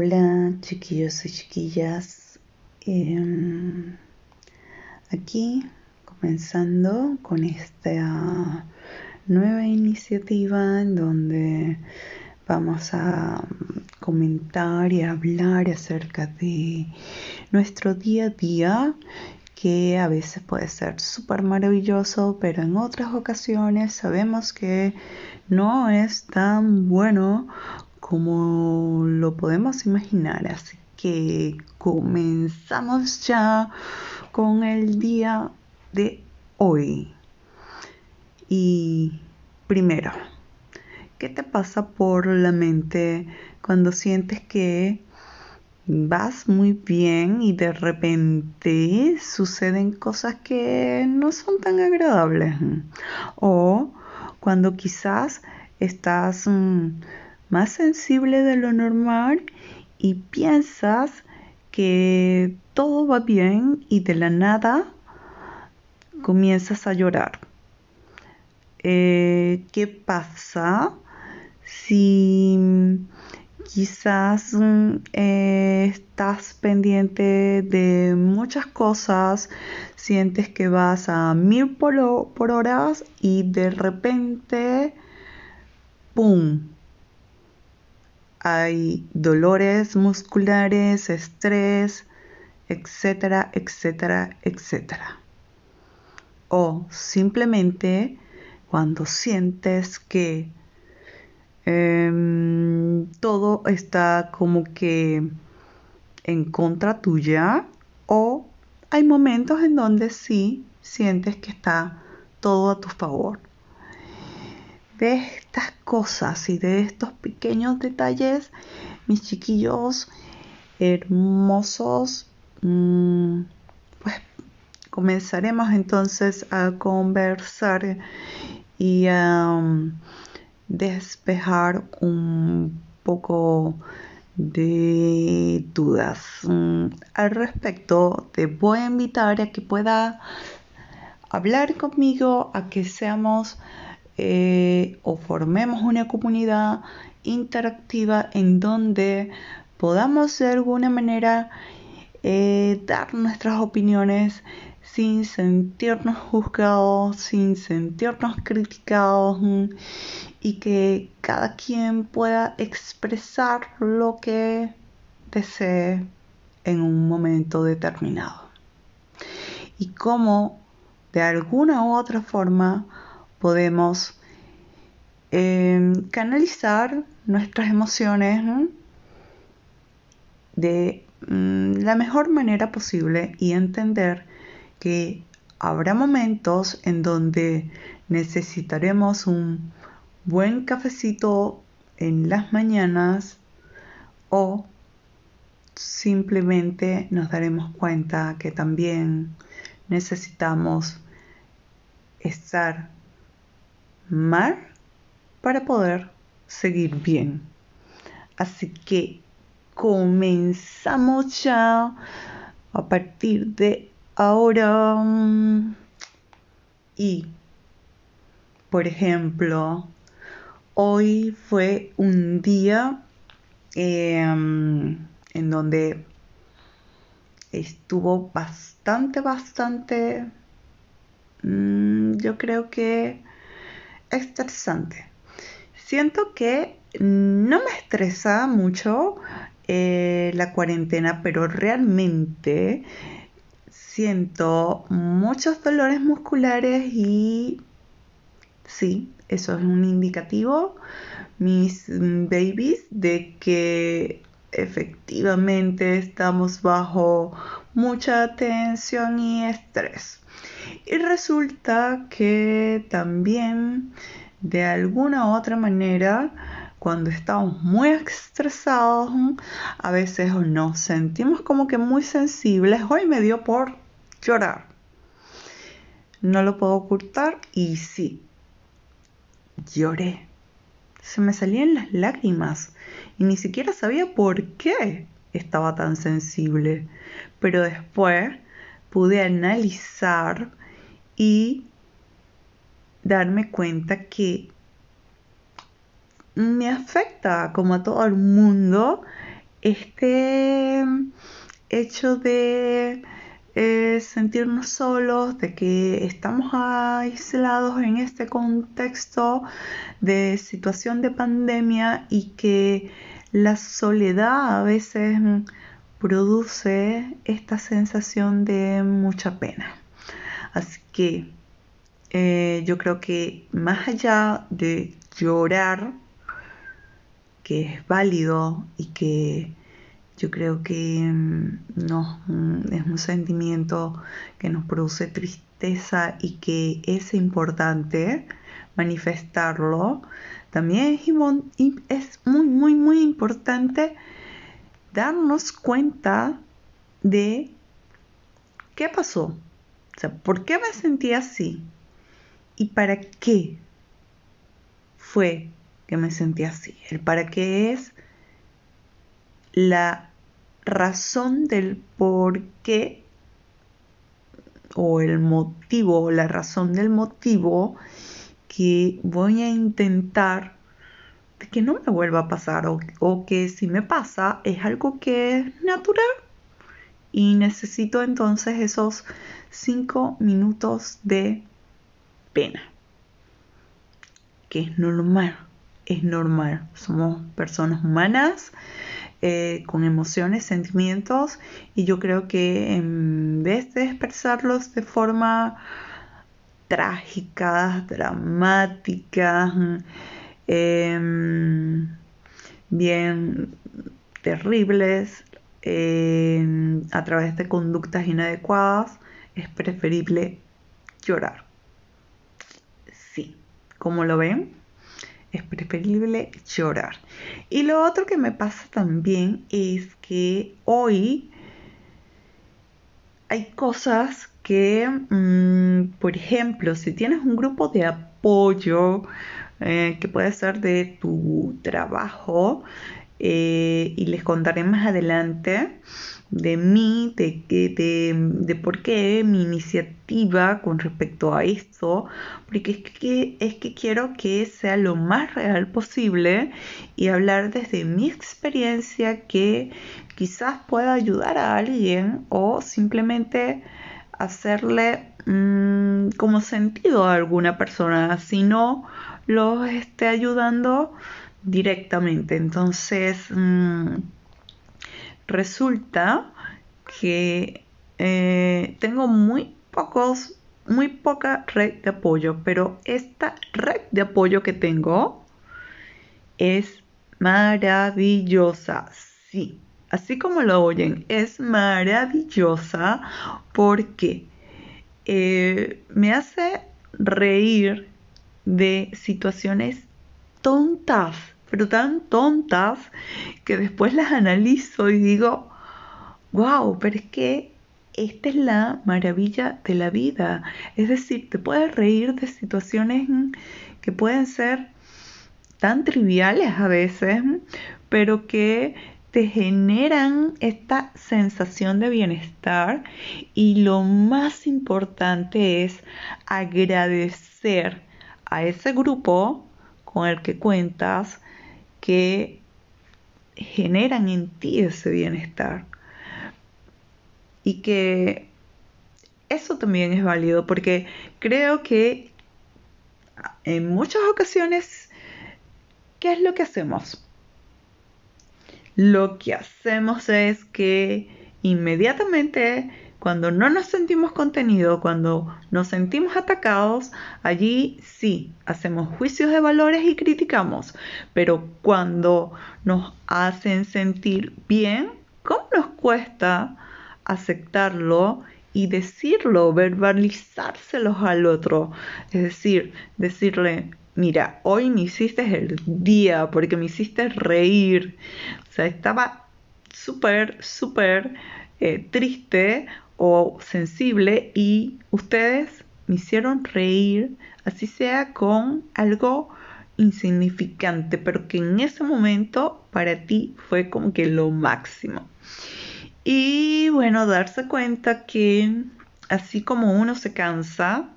Hola chiquillos y chiquillas, em, aquí comenzando con esta nueva iniciativa en donde vamos a comentar y hablar acerca de nuestro día a día que a veces puede ser súper maravilloso, pero en otras ocasiones sabemos que no es tan bueno como lo podemos imaginar. Así que comenzamos ya con el día de hoy. Y primero, ¿qué te pasa por la mente cuando sientes que vas muy bien y de repente suceden cosas que no son tan agradables? O cuando quizás estás... Mm, más sensible de lo normal y piensas que todo va bien y de la nada comienzas a llorar. Eh, ¿Qué pasa si quizás eh, estás pendiente de muchas cosas, sientes que vas a mil por, por horas y de repente, ¡pum! Hay dolores musculares, estrés, etcétera, etcétera, etcétera. O simplemente cuando sientes que em, todo está como que en contra tuya o hay momentos en donde sí sientes que está todo a tu favor de estas cosas y de estos pequeños detalles, mis chiquillos hermosos, mm, pues comenzaremos entonces a conversar y a um, despejar un poco de dudas mm, al respecto. Te voy a invitar a que pueda hablar conmigo, a que seamos eh, o formemos una comunidad interactiva en donde podamos de alguna manera eh, dar nuestras opiniones sin sentirnos juzgados, sin sentirnos criticados mm, y que cada quien pueda expresar lo que desee en un momento determinado. Y cómo de alguna u otra forma podemos em, canalizar nuestras emociones de mm, la mejor manera posible y entender que habrá momentos en donde necesitaremos un buen cafecito en las mañanas o simplemente nos daremos cuenta que también necesitamos estar mal para poder seguir bien. Así que comenzamos ya a partir de ahora. Y, por ejemplo, hoy fue un día em, en donde estuvo bastante, bastante, mm, yo creo que estresante. Siento que no me estresa mucho eh, la cuarentena, pero realmente siento muchos dolores musculares y sí, eso es un indicativo, mis babies, de que efectivamente estamos bajo mucha tensión y estrés. Y resulta que también de alguna u otra manera, cuando estamos muy estresados, a veces nos sentimos como que muy sensibles. Hoy me dio por llorar. No lo puedo ocultar y sí, lloré. Se me salían las lágrimas y ni siquiera sabía por qué estaba tan sensible. Pero después pude analizar y darme cuenta que me afecta como a todo el mundo este hecho de eh, sentirnos solos, de que estamos aislados en este contexto de situación de pandemia y que la soledad a veces produce esta sensación de mucha pena. Así que eh, yo creo que más allá de llorar, que es válido y que yo creo que mm, no, mm, es un sentimiento que nos produce tristeza y que es importante manifestarlo. También es muy, muy, muy importante darnos cuenta de qué pasó. O sea, ¿por qué me sentí así? ¿Y para qué fue que me sentí así? El para qué es la razón del por qué o el motivo o la razón del motivo que voy a intentar que no me vuelva a pasar o, o, que si me pasa es algo que es natural y necesito entonces esos cinco minutos de pena. Que es normal es normal. Somos personas humanas eh, con emociones, sentimientos y yo creo que en vez de expresarlos de forma trágica, dramática, em, bien terribles, em, a través de conductas inadecuadas, es preferible llorar. Sí, como lo ven, es preferible llorar. Y lo otro que me pasa también es que hoy hay cosas que, mm, por ejemplo, si tienes un grupo de apoyo, eh, que puede ser de tu trabajo, eh, y les contaré más adelante, de mí, de, de, de, por qué mi iniciativa con respecto a esto, porque es que, es que quiero que sea lo más real posible y hablar desde mi experiencia que quizás pueda ayudar a alguien o simplemente hacerle mm, como sentido a alguna persona, si no los esté ayudando directamente. Entonces, mm, resulta que eh, tengo muy pocos, muy poca red de apoyo, pero esta red de apoyo que tengo es maravillosa, sí, así como lo oyen, es maravillosa porque eh, me hace reír de situaciones tontas pero tan tontas que después las analizo y digo, wow, pero es que esta es la maravilla de la vida. Es decir, te puedes reír de situaciones que pueden ser tan triviales a veces, pero que te generan esta sensación de bienestar y lo más importante es agradecer a ese grupo con el que cuentas que generan en ti ese bienestar. Y que eso también es válido porque creo que en muchas ocasiones, ¿qué es lo que hacemos? Lo que hacemos es que inmediatamente cuando no nos sentimos contenido, cuando nos sentimos atacados, allí sí, hacemos juicios de valores y criticamos. Pero cuando nos hacen sentir bien, ¿cómo nos cuesta aceptarlo y decirlo, verbalizárselos al otro? Es decir, decirle, mira, hoy me hiciste el día porque me hiciste reír. O sea, estaba súper, súper eh, triste o sensible y ustedes me hicieron reír, así sea con algo insignificante, pero que en ese momento para ti fue como que lo máximo. Y bueno, darse cuenta que así como uno se cansa,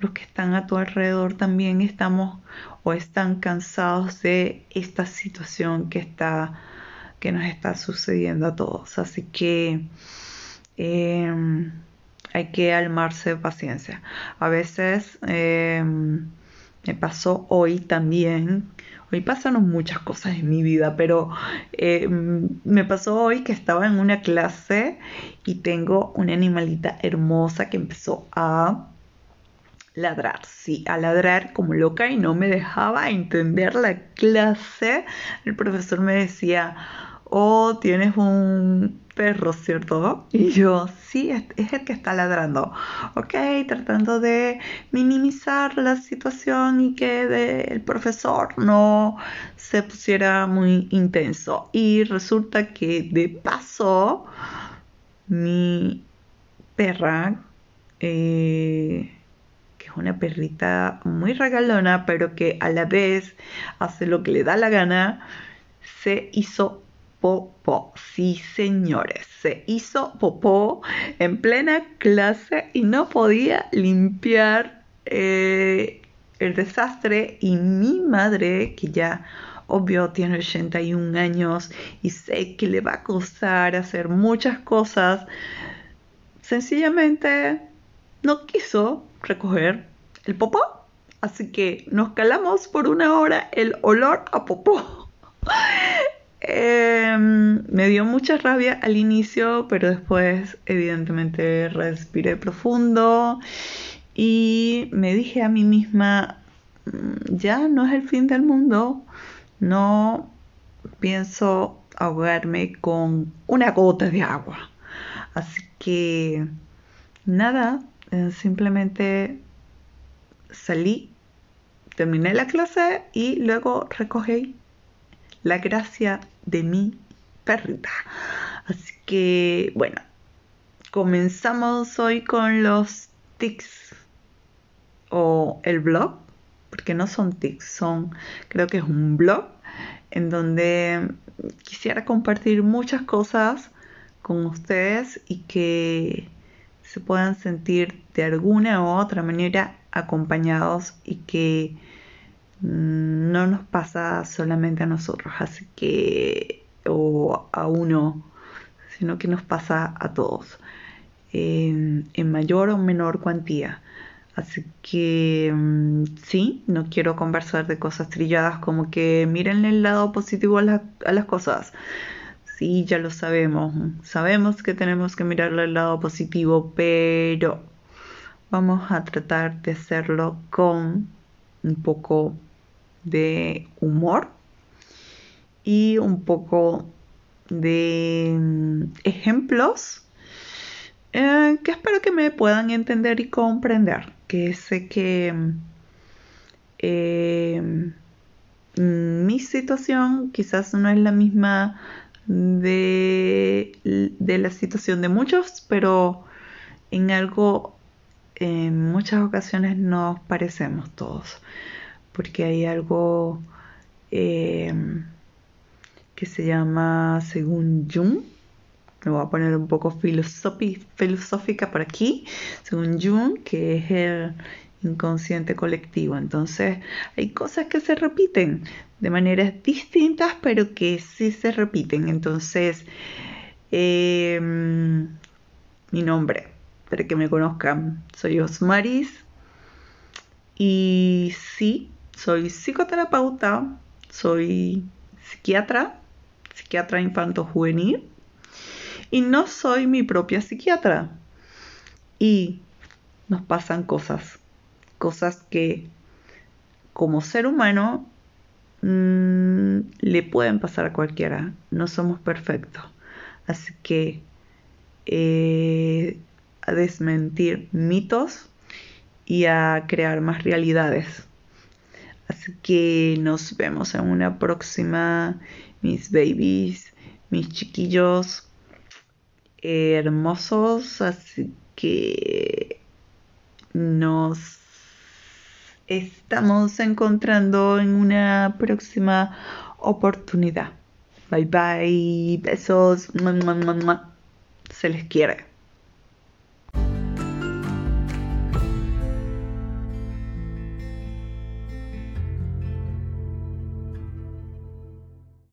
los que están a tu alrededor también estamos o están cansados de esta situación que está que nos está sucediendo a todos. Así que em, hay que almarse de paciencia. A veces em, me pasó hoy también. Hoy pasaron muchas cosas en mi vida, pero em, me pasó hoy que estaba en una clase y tengo una animalita hermosa que empezó a ladrar, sí, a ladrar como loca y no me dejaba entender la clase. El profesor me decía, oh, tienes un perro, ¿cierto? Y yo, sí, es, el que está ladrando. Ok, tratando de minimizar la situación y que el profesor no se pusiera muy intenso. Y resulta que de paso, mi perra, eh, que es una perrita muy regalona, pero que a la vez hace lo que le da la gana, se hizo popó. Sí, señores, se hizo popó en plena clase y no podía limpiar eh, el desastre y mi madre, que ya obvio tiene 81 años y sé que le va a costar hacer muchas cosas, sencillamente no quiso recoger el popó. Así que nos calamos por una hora el olor a popó. Em, me dio mucha rabia al inicio, pero después evidentemente respiré profundo y me dije a mí misma, mm, ya no es el fin del mundo, no pienso ahogarme con una gota de agua. Así que nada, eh, simplemente salí, terminé la clase y luego recogí la gracia de mi perrita. Así que, bueno, comenzamos hoy con los tics o el blog, porque no son tics, son, creo que es un blog en donde quisiera compartir muchas cosas con ustedes y que se puedan sentir de alguna u otra manera acompañados y que no nos pasa solamente a nosotros, así que, o a uno, sino que nos pasa a todos, en, mayor o menor cuantía. Así que mm, sí, no quiero conversar de cosas trilladas como que miren el lado positivo a, a las cosas. Sí, ya lo sabemos. Sabemos que tenemos que mirarle el lado positivo, pero vamos a tratar de hacerlo con un poco de humor y un poco de mm, ejemplos eh, que espero que me puedan entender y comprender. Que sé que eh, mi situación quizás no es la misma de, de la situación de muchos, pero en algo en muchas ocasiones nos parecemos todos porque hay algo eh, que se llama según Jung, me voy a poner un poco filosófica por aquí, según Jung, que es el inconsciente colectivo. Entonces, hay cosas que se repiten de maneras distintas, pero que sí se repiten. Entonces, eh, mi nombre, para que me conozcan, soy Osmaris. Y sí, soy psicoterapeuta, soy psiquiatra, psiquiatra infanto-juvenil, y no soy mi propia psiquiatra. Y nos pasan cosas, cosas que como ser humano mm, le pueden pasar a cualquiera, no somos perfectos. Así que eh, a desmentir mitos y a crear más realidades. Así que nos vemos en una próxima, mis babies, mis chiquillos hermosos. Así que nos estamos encontrando en una próxima oportunidad. Bye bye, besos, se les quiere.